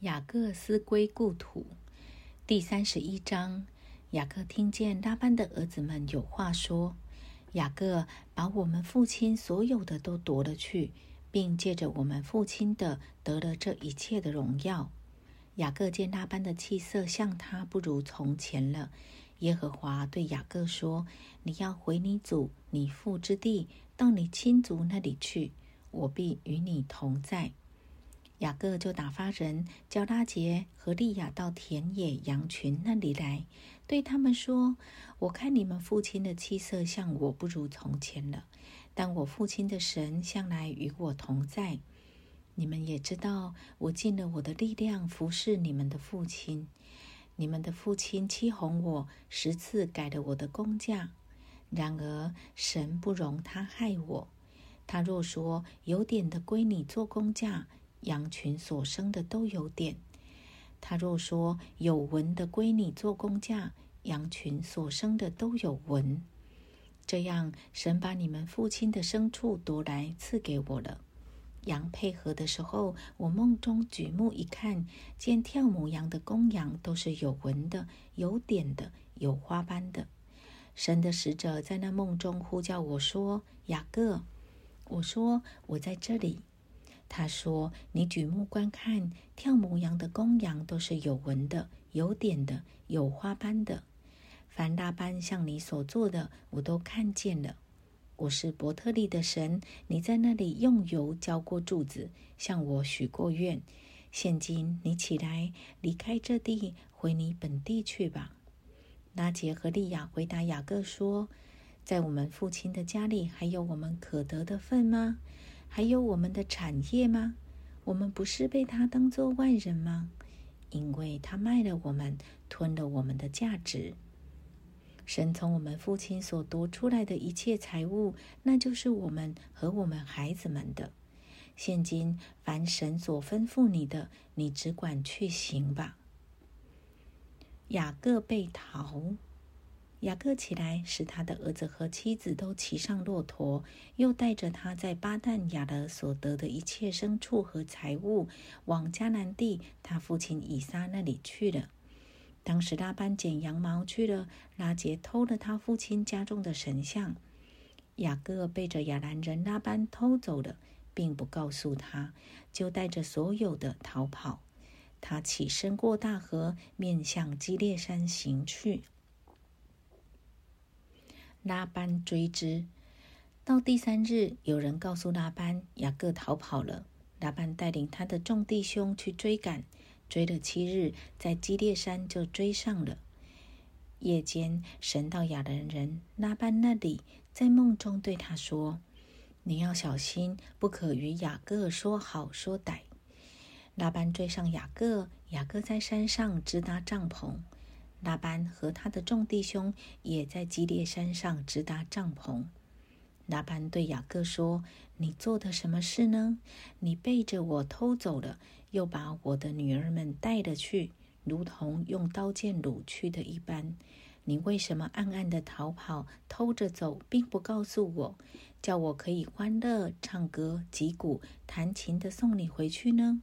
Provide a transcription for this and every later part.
雅各思归故土第三十一章。雅各听见拉班的儿子们有话说：“雅各把我们父亲所有的都夺了去，并借着我们父亲的得了这一切的荣耀。”雅各见拉班的气色像他不如从前了。耶和华对雅各说：“你要回你祖、你父之地，到你亲族那里去，我必与你同在。”雅各就打发人叫拉杰和利亚到田野羊群那里来，对他们说：“我看你们父亲的气色像我不如从前了，但我父亲的神向来与我同在。你们也知道，我尽了我的力量服侍你们的父亲。你们的父亲欺哄我，十次改了我的工价。然而神不容他害我。他若说有点的归你做工价。”羊群所生的都有点。他若说有纹的归你做工价，羊群所生的都有纹。这样，神把你们父亲的牲畜夺来赐给我了。羊配合的时候，我梦中举目一看，见跳母羊的公羊都是有纹的、有点的、有花斑的。神的使者在那梦中呼叫我说：“雅各。”我说：“我在这里。”他说：“你举目观看，跳母羊的公羊都是有纹的、有点的、有花斑的。凡大班像你所做的，我都看见了。我是伯特利的神，你在那里用油浇过柱子，向我许过愿。现今你起来，离开这地，回你本地去吧。”拉杰和利亚回答雅各说：“在我们父亲的家里，还有我们可得的份吗？”还有我们的产业吗？我们不是被他当做外人吗？因为他卖了我们，吞了我们的价值。神从我们父亲所夺出来的一切财物，那就是我们和我们孩子们的。现今凡神所吩咐你的，你只管去行吧。雅各被逃。雅各起来，使他的儿子和妻子都骑上骆驼，又带着他在巴旦亚勒所得的一切牲畜和财物，往迦南地他父亲以撒那里去了。当时拉班剪羊毛去了，拉杰偷了他父亲家中的神像。雅各背着亚兰人拉班偷走了，并不告诉他，就带着所有的逃跑。他起身过大河，面向基列山行去。拉班追之，到第三日，有人告诉拉班，雅各逃跑了。拉班带领他的众弟兄去追赶，追了七日，在基列山就追上了。夜间，神到雅兰人拉班那里，在梦中对他说：“你要小心，不可与雅各说好说歹。”拉班追上雅各，雅各在山上支搭帐篷。拉班和他的众弟兄也在基列山上直达帐篷。拉班对雅各说：“你做的什么事呢？你背着我偷走了，又把我的女儿们带了去，如同用刀剑掳去的一般。你为什么暗暗的逃跑，偷着走，并不告诉我，叫我可以欢乐、唱歌、击鼓、弹琴的送你回去呢？”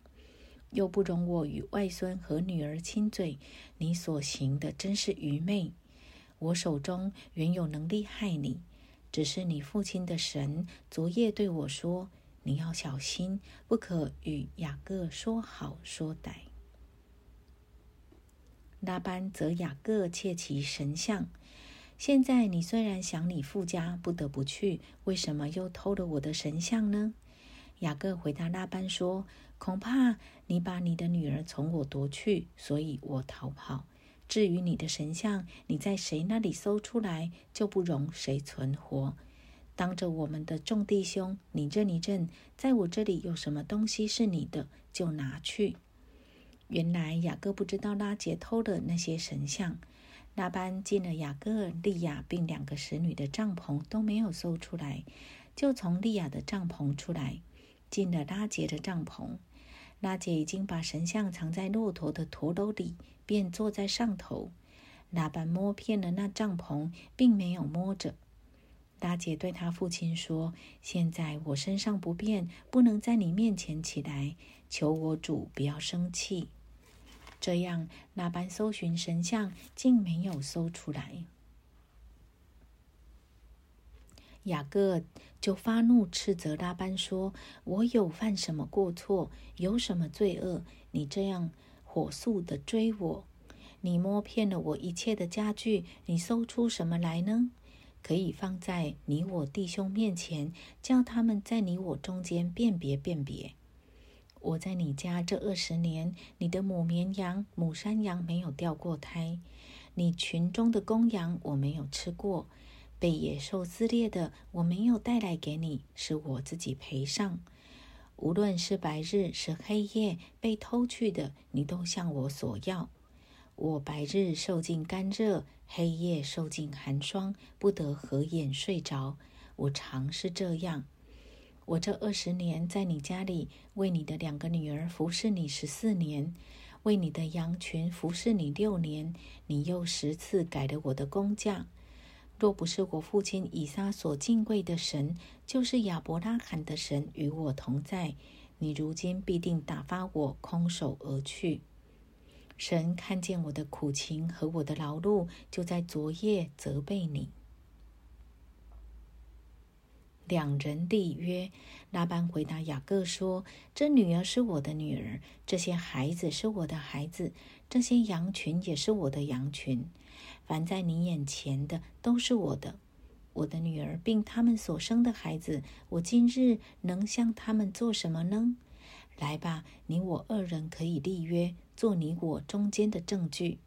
又不容我与外孙和女儿亲嘴，你所行的真是愚昧。我手中原有能力害你，只是你父亲的神昨夜对我说：“你要小心，不可与雅各说好说歹。”拉班则雅各窃其神像。现在你虽然想你父家，不得不去，为什么又偷了我的神像呢？雅各回答拉班说：“恐怕你把你的女儿从我夺去，所以我逃跑。至于你的神像，你在谁那里搜出来，就不容谁存活。当着我们的众弟兄，你认一认，在我这里有什么东西是你的，就拿去。”原来雅各不知道拉杰偷了那些神像。拉班进了雅各、利亚并两个使女的帐篷，都没有搜出来，就从利亚的帐篷出来。进了拉杰的帐篷，拉杰已经把神像藏在骆驼的驼斗里，便坐在上头。拉班摸遍了那帐篷，并没有摸着。拉杰对他父亲说：“现在我身上不便，不能在你面前起来，求我主不要生气。”这样，那班搜寻神像竟没有搜出来。雅各就发怒，斥责拉班说：“我有犯什么过错？有什么罪恶？你这样火速的追我，你摸遍了我一切的家具，你搜出什么来呢？可以放在你我弟兄面前，叫他们在你我中间辨别辨别。”我在你家这二十年，你的母绵羊、母山羊没有掉过胎，你群中的公羊我没有吃过，被野兽撕裂的我没有带来给你，是我自己赔上。无论是白日是黑夜被偷去的，你都向我索要。我白日受尽干热，黑夜受尽寒霜，不得合眼睡着。我常是这样。我这二十年在你家里为你的两个女儿服侍你十四年，为你的羊群服侍你六年，你又十次改了我的工价。若不是我父亲以撒所敬贵的神，就是亚伯拉罕的神与我同在，你如今必定打发我空手而去。神看见我的苦情和我的劳碌，就在昨夜责备你。两人立约。拉班回答雅各说：“这女儿是我的女儿，这些孩子是我的孩子，这些羊群也是我的羊群。凡在你眼前的都是我的。我的女儿并他们所生的孩子，我今日能向他们做什么呢？来吧，你我二人可以立约，做你我中间的证据。”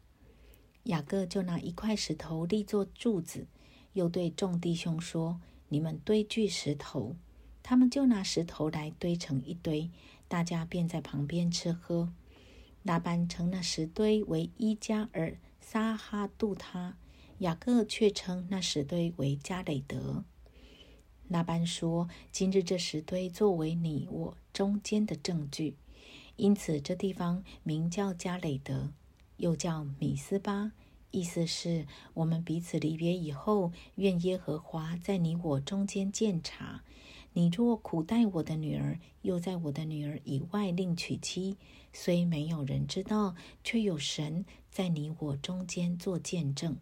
雅各就拿一块石头立作柱子，又对众弟兄说。你们堆聚石头，他们就拿石头来堆成一堆，大家便在旁边吃喝。拉班称那石堆为伊加尔撒哈杜他，雅各却称那石堆为加雷德。拉班说：“今日这石堆作为你我中间的证据，因此这地方名叫加雷德，又叫米斯巴。”意思是我们彼此离别以后，愿耶和华在你我中间鉴察。你若苦待我的女儿，又在我的女儿以外另娶妻，虽没有人知道，却有神在你我中间做见证。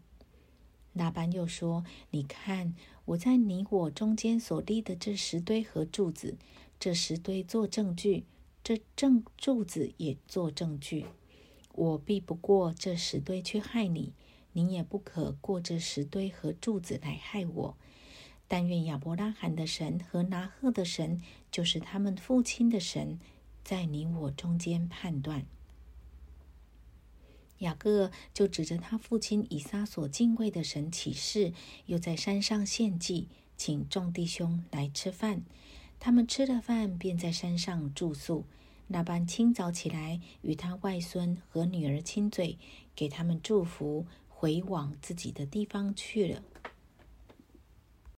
那班又说：“你看我在你我中间所立的这石堆和柱子，这石堆做证据，这证柱子也做证据。我必不过这石堆去害你。”你也不可过这石堆和柱子来害我。但愿亚伯拉罕的神和拿赫的神，就是他们父亲的神，在你我中间判断。雅各就指着他父亲以撒所敬畏的神起誓，又在山上献祭，请众弟兄来吃饭。他们吃了饭，便在山上住宿。那般清早起来，与他外孙和女儿亲嘴，给他们祝福。回往自己的地方去了。